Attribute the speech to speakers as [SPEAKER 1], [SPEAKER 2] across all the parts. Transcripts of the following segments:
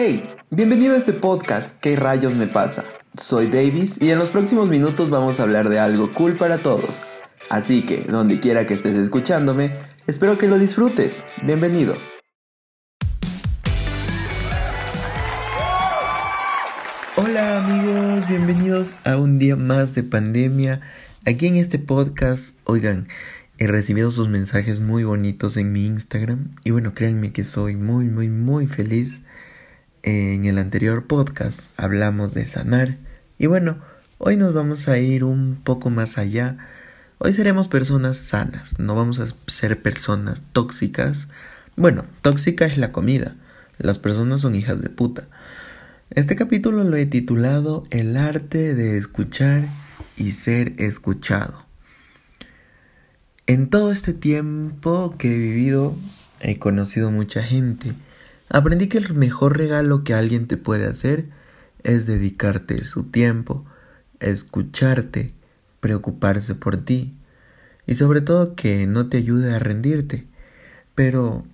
[SPEAKER 1] Hey, bienvenido a este podcast ¿Qué rayos me pasa? Soy Davis y en los próximos minutos vamos a hablar de algo cool para todos. Así que, donde quiera que estés escuchándome, espero que lo disfrutes. Bienvenido. Hola amigos, bienvenidos a un día más de pandemia. Aquí en este podcast, oigan, he recibido sus mensajes muy bonitos en mi Instagram y bueno, créanme que soy muy, muy, muy feliz en el anterior podcast hablamos de sanar y bueno, hoy nos vamos a ir un poco más allá. Hoy seremos personas sanas, no vamos a ser personas tóxicas. Bueno, tóxica es la comida, las personas son hijas de puta. Este capítulo lo he titulado El arte de escuchar y ser escuchado. En todo este tiempo que he vivido he conocido mucha gente Aprendí que el mejor regalo que alguien te puede hacer es dedicarte su tiempo, escucharte, preocuparse por ti y sobre todo que no te ayude a rendirte. Pero,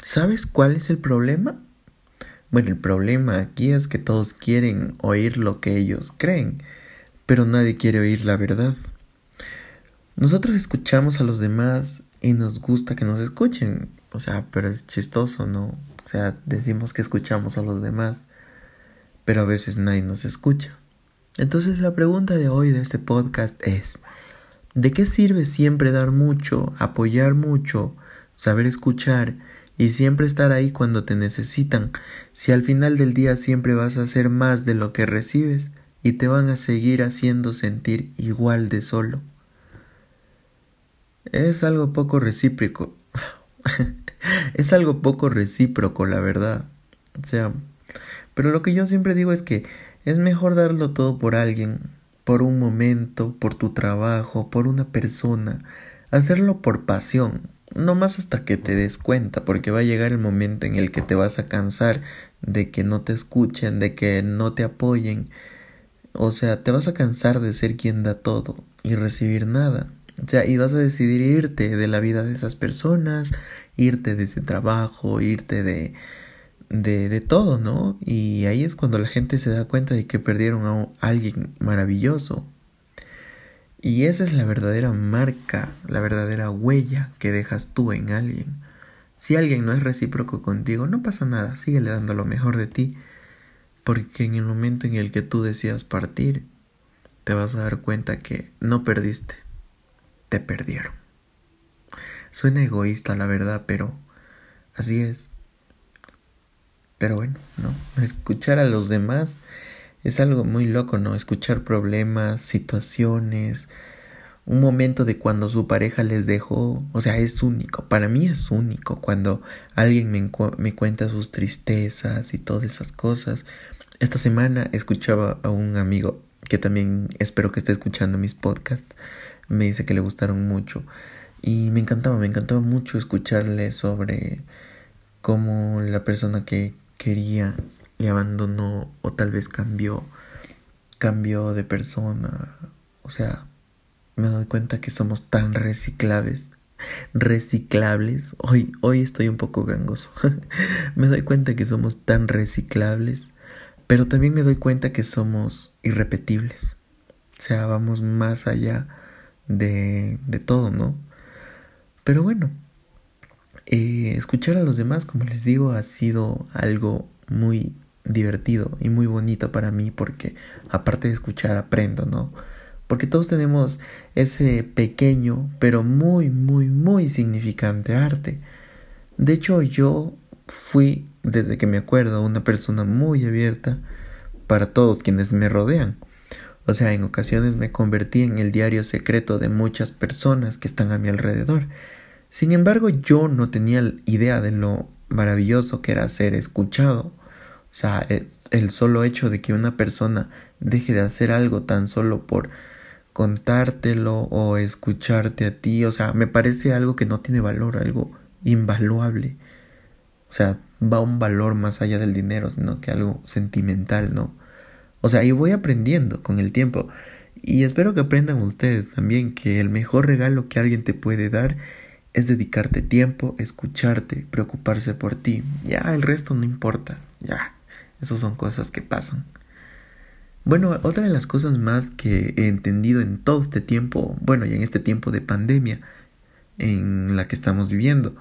[SPEAKER 1] ¿sabes cuál es el problema? Bueno, el problema aquí es que todos quieren oír lo que ellos creen, pero nadie quiere oír la verdad. Nosotros escuchamos a los demás y nos gusta que nos escuchen, o sea, pero es chistoso, ¿no? O sea, decimos que escuchamos a los demás, pero a veces nadie nos escucha. Entonces la pregunta de hoy de este podcast es, ¿de qué sirve siempre dar mucho, apoyar mucho, saber escuchar y siempre estar ahí cuando te necesitan, si al final del día siempre vas a hacer más de lo que recibes y te van a seguir haciendo sentir igual de solo? Es algo poco recíproco. es algo poco recíproco, la verdad. O sea, pero lo que yo siempre digo es que es mejor darlo todo por alguien, por un momento, por tu trabajo, por una persona, hacerlo por pasión, no más hasta que te des cuenta, porque va a llegar el momento en el que te vas a cansar de que no te escuchen, de que no te apoyen. O sea, te vas a cansar de ser quien da todo y recibir nada. O sea, y vas a decidir irte de la vida de esas personas, irte de ese trabajo, irte de, de, de todo, ¿no? Y ahí es cuando la gente se da cuenta de que perdieron a alguien maravilloso. Y esa es la verdadera marca, la verdadera huella que dejas tú en alguien. Si alguien no es recíproco contigo, no pasa nada, síguele dando lo mejor de ti, porque en el momento en el que tú decías partir, te vas a dar cuenta que no perdiste, te perdieron. Suena egoísta, la verdad, pero así es. Pero bueno, ¿no? Escuchar a los demás es algo muy loco, ¿no? Escuchar problemas, situaciones, un momento de cuando su pareja les dejó, o sea, es único, para mí es único cuando alguien me, me cuenta sus tristezas y todas esas cosas. Esta semana escuchaba a un amigo que también espero que esté escuchando mis podcasts, me dice que le gustaron mucho y me encantaba, me encantaba mucho escucharle sobre cómo la persona que quería le abandonó o tal vez cambió, cambió de persona, o sea, me doy cuenta que somos tan reciclables, reciclables. Hoy, hoy estoy un poco gangoso. me doy cuenta que somos tan reciclables pero también me doy cuenta que somos irrepetibles. O sea, vamos más allá de, de todo, ¿no? Pero bueno, eh, escuchar a los demás, como les digo, ha sido algo muy divertido y muy bonito para mí porque aparte de escuchar aprendo, ¿no? Porque todos tenemos ese pequeño pero muy, muy, muy significante arte. De hecho, yo fui, desde que me acuerdo, una persona muy abierta para todos quienes me rodean. O sea, en ocasiones me convertí en el diario secreto de muchas personas que están a mi alrededor. Sin embargo, yo no tenía idea de lo maravilloso que era ser escuchado. O sea, el solo hecho de que una persona deje de hacer algo tan solo por contártelo o escucharte a ti, o sea, me parece algo que no tiene valor, algo invaluable. O sea, va un valor más allá del dinero, sino que algo sentimental, ¿no? O sea, y voy aprendiendo con el tiempo. Y espero que aprendan ustedes también que el mejor regalo que alguien te puede dar es dedicarte tiempo, escucharte, preocuparse por ti. Ya, el resto no importa. Ya. Esas son cosas que pasan. Bueno, otra de las cosas más que he entendido en todo este tiempo, bueno, y en este tiempo de pandemia en la que estamos viviendo,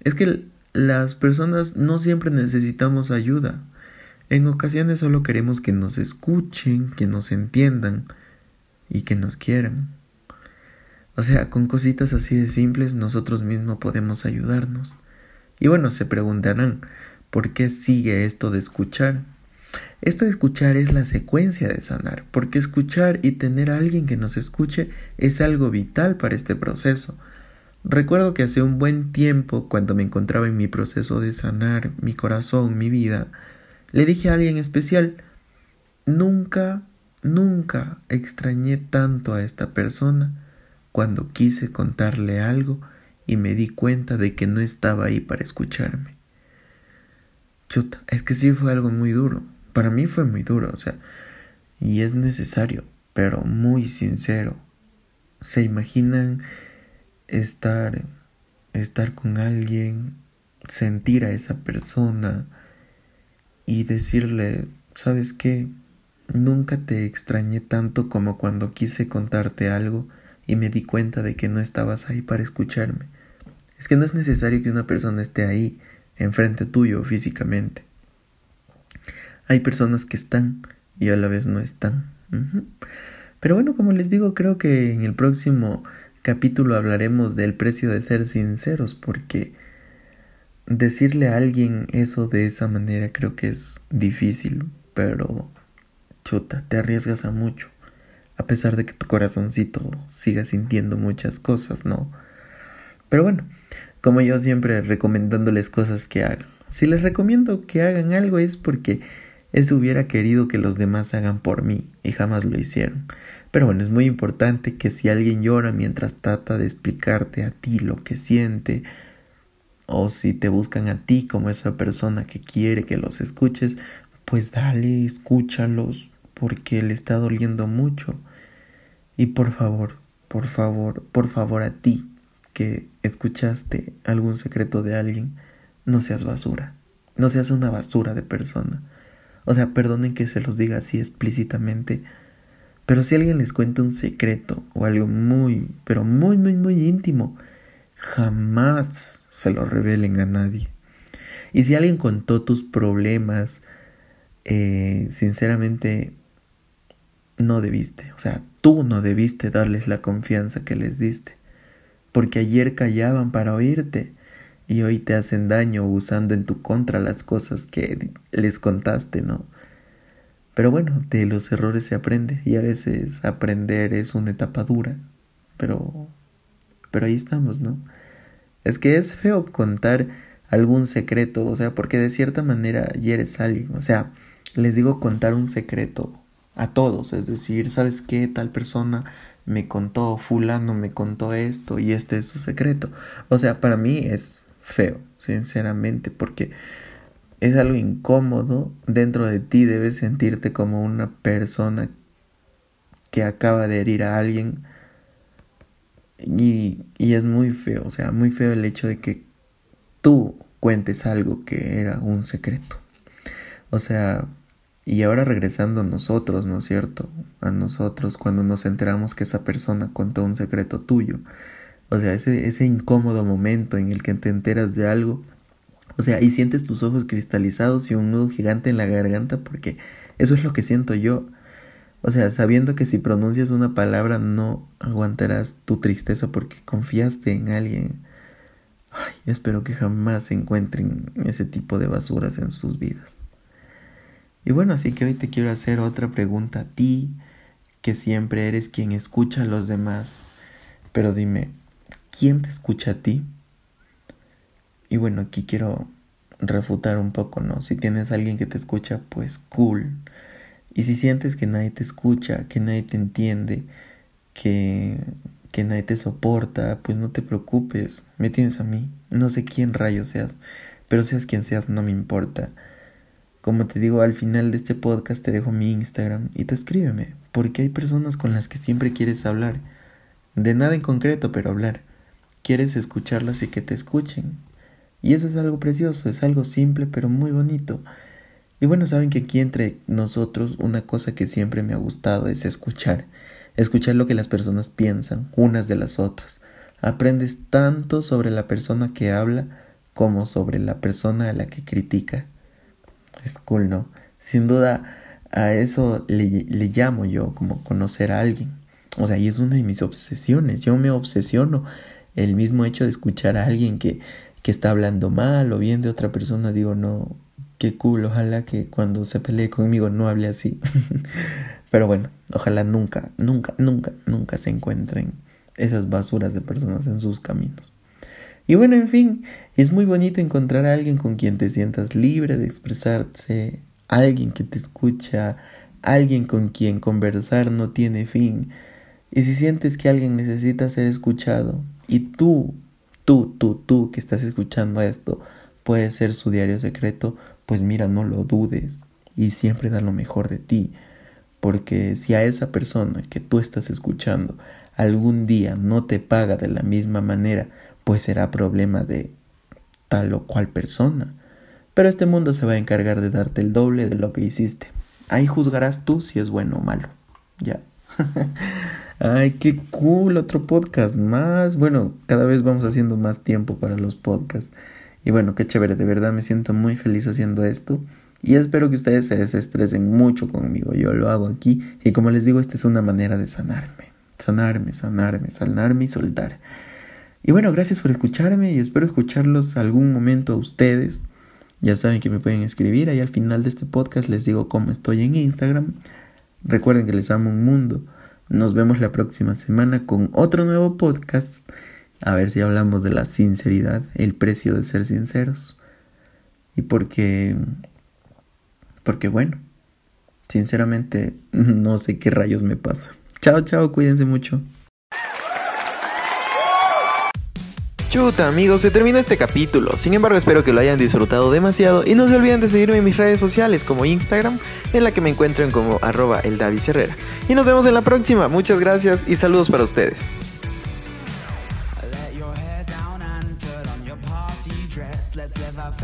[SPEAKER 1] es que las personas no siempre necesitamos ayuda. En ocasiones solo queremos que nos escuchen, que nos entiendan y que nos quieran. O sea, con cositas así de simples nosotros mismos podemos ayudarnos. Y bueno, se preguntarán, ¿por qué sigue esto de escuchar? Esto de escuchar es la secuencia de sanar, porque escuchar y tener a alguien que nos escuche es algo vital para este proceso. Recuerdo que hace un buen tiempo, cuando me encontraba en mi proceso de sanar mi corazón, mi vida, le dije a alguien especial, nunca, nunca extrañé tanto a esta persona cuando quise contarle algo y me di cuenta de que no estaba ahí para escucharme. Chuta, es que sí fue algo muy duro para mí fue muy duro, o sea, y es necesario, pero muy sincero. ¿Se imaginan estar estar con alguien, sentir a esa persona y decirle, ¿sabes qué? Nunca te extrañé tanto como cuando quise contarte algo y me di cuenta de que no estabas ahí para escucharme. Es que no es necesario que una persona esté ahí, enfrente tuyo físicamente. Hay personas que están y a la vez no están. Pero bueno, como les digo, creo que en el próximo capítulo hablaremos del precio de ser sinceros, porque decirle a alguien eso de esa manera creo que es difícil, pero chuta, te arriesgas a mucho, a pesar de que tu corazoncito siga sintiendo muchas cosas, ¿no? Pero bueno, como yo siempre recomendándoles cosas que hagan. Si les recomiendo que hagan algo es porque eso hubiera querido que los demás hagan por mí y jamás lo hicieron. Pero bueno, es muy importante que si alguien llora mientras trata de explicarte a ti lo que siente, o si te buscan a ti como esa persona que quiere que los escuches, pues dale, escúchalos, porque le está doliendo mucho. Y por favor, por favor, por favor a ti que escuchaste algún secreto de alguien, no seas basura, no seas una basura de persona. O sea, perdonen que se los diga así explícitamente. Pero si alguien les cuenta un secreto o algo muy, pero muy, muy, muy íntimo, jamás se lo revelen a nadie. Y si alguien contó tus problemas, eh, sinceramente, no debiste. O sea, tú no debiste darles la confianza que les diste. Porque ayer callaban para oírte y hoy te hacen daño usando en tu contra las cosas que les contaste, ¿no? Pero bueno, de los errores se aprende y a veces aprender es una etapa dura, pero pero ahí estamos, ¿no? Es que es feo contar algún secreto, o sea, porque de cierta manera hieres a alguien, o sea, les digo contar un secreto a todos, es decir, ¿sabes qué? Tal persona me contó, fulano me contó esto y este es su secreto. O sea, para mí es feo, sinceramente, porque es algo incómodo. Dentro de ti debes sentirte como una persona que acaba de herir a alguien. Y, y es muy feo, o sea, muy feo el hecho de que tú cuentes algo que era un secreto. O sea, y ahora regresando a nosotros, ¿no es cierto? A nosotros cuando nos enteramos que esa persona contó un secreto tuyo. O sea, ese, ese incómodo momento en el que te enteras de algo. O sea, y sientes tus ojos cristalizados y un nudo gigante en la garganta porque eso es lo que siento yo. O sea, sabiendo que si pronuncias una palabra no aguantarás tu tristeza porque confiaste en alguien. Ay, espero que jamás encuentren ese tipo de basuras en sus vidas. Y bueno, así que hoy te quiero hacer otra pregunta a ti, que siempre eres quien escucha a los demás. Pero dime, ¿quién te escucha a ti? Y bueno, aquí quiero refutar un poco, ¿no? Si tienes alguien que te escucha, pues cool. Y si sientes que nadie te escucha, que nadie te entiende, que, que nadie te soporta, pues no te preocupes, me tienes a mí. No sé quién rayos seas, pero seas quien seas, no me importa. Como te digo, al final de este podcast te dejo mi Instagram y te escríbeme, porque hay personas con las que siempre quieres hablar. De nada en concreto, pero hablar quieres escucharlas y que te escuchen. Y eso es algo precioso, es algo simple pero muy bonito. Y bueno, saben que aquí entre nosotros una cosa que siempre me ha gustado es escuchar, escuchar lo que las personas piensan unas de las otras. Aprendes tanto sobre la persona que habla como sobre la persona a la que critica. Es cool, ¿no? Sin duda a eso le, le llamo yo como conocer a alguien. O sea, y es una de mis obsesiones. Yo me obsesiono el mismo hecho de escuchar a alguien que, que está hablando mal o bien de otra persona. Digo, no, qué cool. Ojalá que cuando se pelee conmigo no hable así. Pero bueno, ojalá nunca, nunca, nunca, nunca se encuentren esas basuras de personas en sus caminos. Y bueno, en fin, es muy bonito encontrar a alguien con quien te sientas libre de expresarse, alguien que te escucha, alguien con quien conversar no tiene fin. Y si sientes que alguien necesita ser escuchado y tú, tú, tú, tú que estás escuchando esto, puedes ser su diario secreto, pues mira, no lo dudes y siempre da lo mejor de ti. Porque si a esa persona que tú estás escuchando algún día no te paga de la misma manera, pues será problema de tal o cual persona. Pero este mundo se va a encargar de darte el doble de lo que hiciste. Ahí juzgarás tú si es bueno o malo. Ya. Ay, qué cool, otro podcast más. Bueno, cada vez vamos haciendo más tiempo para los podcasts. Y bueno, qué chévere, de verdad me siento muy feliz haciendo esto. Y espero que ustedes se desestresen mucho conmigo. Yo lo hago aquí. Y como les digo, esta es una manera de sanarme. Sanarme, sanarme, sanarme y soltar. Y bueno, gracias por escucharme y espero escucharlos algún momento a ustedes. Ya saben que me pueden escribir. Ahí al final de este podcast les digo cómo estoy en Instagram. Recuerden que les amo un mundo. Nos vemos la próxima semana con otro nuevo podcast. A ver si hablamos de la sinceridad, el precio de ser sinceros. Y porque... Porque bueno, sinceramente no sé qué rayos me pasa. Chao, chao, cuídense mucho.
[SPEAKER 2] Chuta amigos, se termina este capítulo. Sin embargo, espero que lo hayan disfrutado demasiado y no se olviden de seguirme en mis redes sociales como Instagram, en la que me encuentran como arroba el Herrera. Y nos vemos en la próxima. Muchas gracias y saludos para ustedes.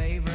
[SPEAKER 2] favorite